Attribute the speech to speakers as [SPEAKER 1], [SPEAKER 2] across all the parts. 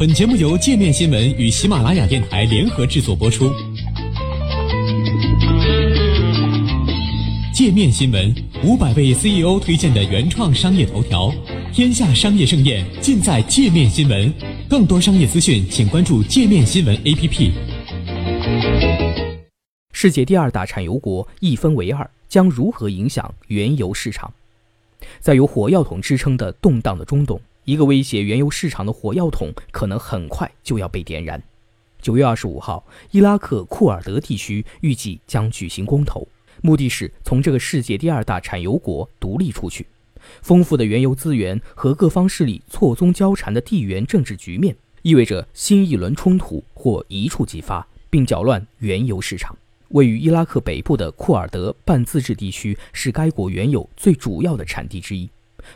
[SPEAKER 1] 本节目由界面新闻与喜马拉雅电台联合制作播出。界面新闻五百位 CEO 推荐的原创商业头条，天下商业盛宴尽在界面新闻。更多商业资讯，请关注界面新闻 APP。
[SPEAKER 2] 世界第二大产油国一分为二，将如何影响原油市场？在有“火药桶”支撑的动荡的中东。一个威胁原油市场的火药桶可能很快就要被点燃。九月二十五号，伊拉克库尔德地区预计将举行公投，目的是从这个世界第二大产油国独立出去。丰富的原油资源和各方势力错综交缠的地缘政治局面，意味着新一轮冲突或一触即发，并搅乱原油市场。位于伊拉克北部的库尔德半自治地区是该国原油最主要的产地之一。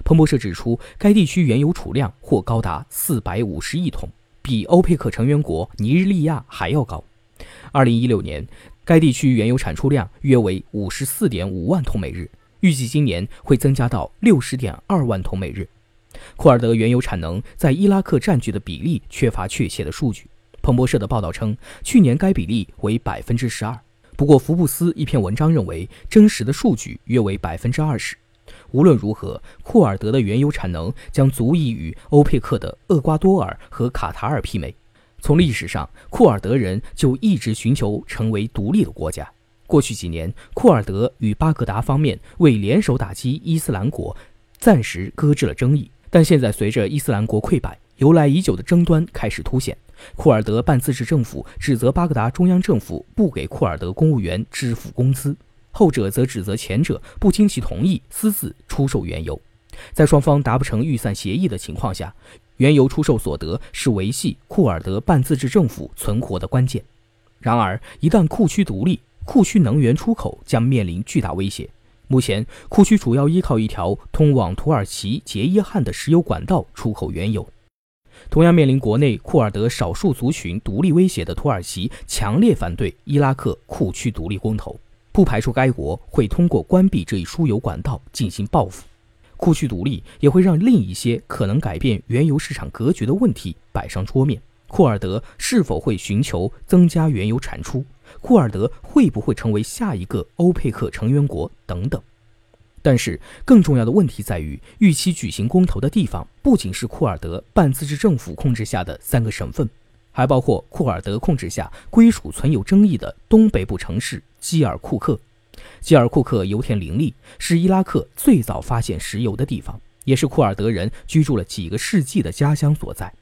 [SPEAKER 2] 彭博社指出，该地区原油储量或高达四百五十亿桶，比欧佩克成员国尼日利亚还要高。二零一六年，该地区原油产出量约为五十四点五万桶每日，预计今年会增加到六十点二万桶每日。库尔德原油产能在伊拉克占据的比例缺乏确切的数据。彭博社的报道称，去年该比例为百分之十二，不过福布斯一篇文章认为，真实的数据约为百分之二十。无论如何，库尔德的原油产能将足以与欧佩克的厄瓜多尔和卡塔尔媲美。从历史上，库尔德人就一直寻求成为独立的国家。过去几年，库尔德与巴格达方面为联手打击伊斯兰国，暂时搁置了争议。但现在，随着伊斯兰国溃败，由来已久的争端开始凸显。库尔德半自治政府指责巴格达中央政府不给库尔德公务员支付工资。后者则指责前者不经其同意私自出售原油，在双方达不成预算协议的情况下，原油出售所得是维系库尔德半自治政府存活的关键。然而，一旦库区独立，库区能源出口将面临巨大威胁。目前，库区主要依靠一条通往土耳其杰伊汉的石油管道出口原油。同样面临国内库尔德少数族群独立威胁的土耳其，强烈反对伊拉克库区独立公投。不排除该国会通过关闭这一输油管道进行报复。库区独立也会让另一些可能改变原油市场格局的问题摆上桌面：库尔德是否会寻求增加原油产出？库尔德会不会成为下一个欧佩克成员国？等等。但是，更重要的问题在于，预期举行公投的地方不仅是库尔德半自治政府控制下的三个省份。还包括库尔德控制下归属存有争议的东北部城市基尔库克。基尔库克油田林立，是伊拉克最早发现石油的地方，也是库尔德人居住了几个世纪的家乡所在。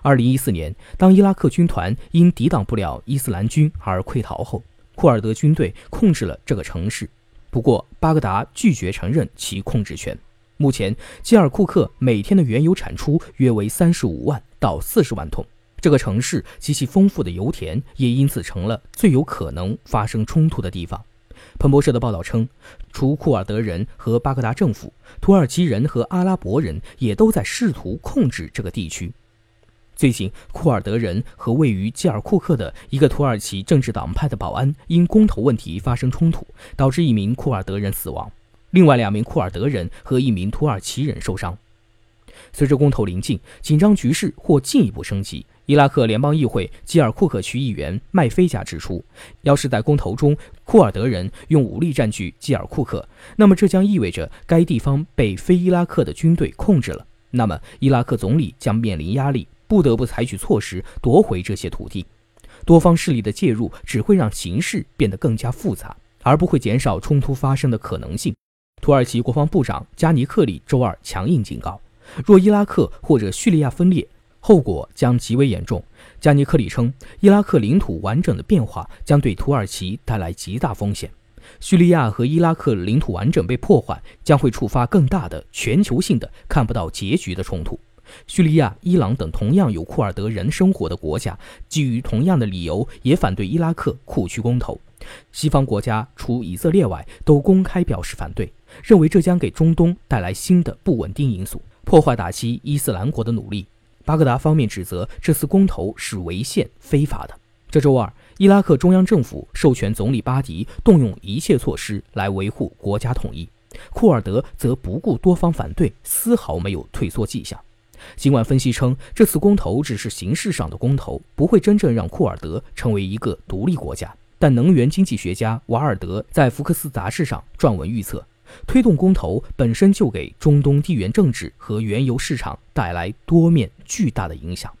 [SPEAKER 2] 二零一四年，当伊拉克军团因抵挡不了伊斯兰军而溃逃后，库尔德军队控制了这个城市。不过，巴格达拒绝承认其控制权。目前，基尔库克每天的原油产出约为三十五万到四十万桶。这个城市及其丰富的油田也因此成了最有可能发生冲突的地方。彭博社的报道称，除库尔德人和巴格达政府，土耳其人和阿拉伯人也都在试图控制这个地区。最近，库尔德人和位于基尔库克的一个土耳其政治党派的保安因公投问题发生冲突，导致一名库尔德人死亡，另外两名库尔德人和一名土耳其人受伤。随着公投临近，紧张局势或进一步升级。伊拉克联邦议会基尔库克区议员麦菲加指出，要是在公投中库尔德人用武力占据基尔库克，那么这将意味着该地方被非伊拉克的军队控制了。那么伊拉克总理将面临压力，不得不采取措施夺回这些土地。多方势力的介入只会让形势变得更加复杂，而不会减少冲突发生的可能性。土耳其国防部长加尼克里周二强硬警告，若伊拉克或者叙利亚分裂。后果将极为严重。加尼克里称，伊拉克领土完整的变化将对土耳其带来极大风险。叙利亚和伊拉克领土完整被破坏，将会触发更大的全球性的看不到结局的冲突。叙利亚、伊朗等同样有库尔德人生活的国家，基于同样的理由，也反对伊拉克库区公投。西方国家除以色列外，都公开表示反对，认为这将给中东带来新的不稳定因素，破坏打击伊斯兰国的努力。巴格达方面指责这次公投是违宪非法的。这周二，伊拉克中央政府授权总理巴迪动用一切措施来维护国家统一，库尔德则不顾多方反对，丝毫没有退缩迹象。尽管分析称这次公投只是形式上的公投，不会真正让库尔德成为一个独立国家，但能源经济学家瓦尔德在福克斯杂志上撰文预测，推动公投本身就给中东地缘政治和原油市场带来多面巨大的影响。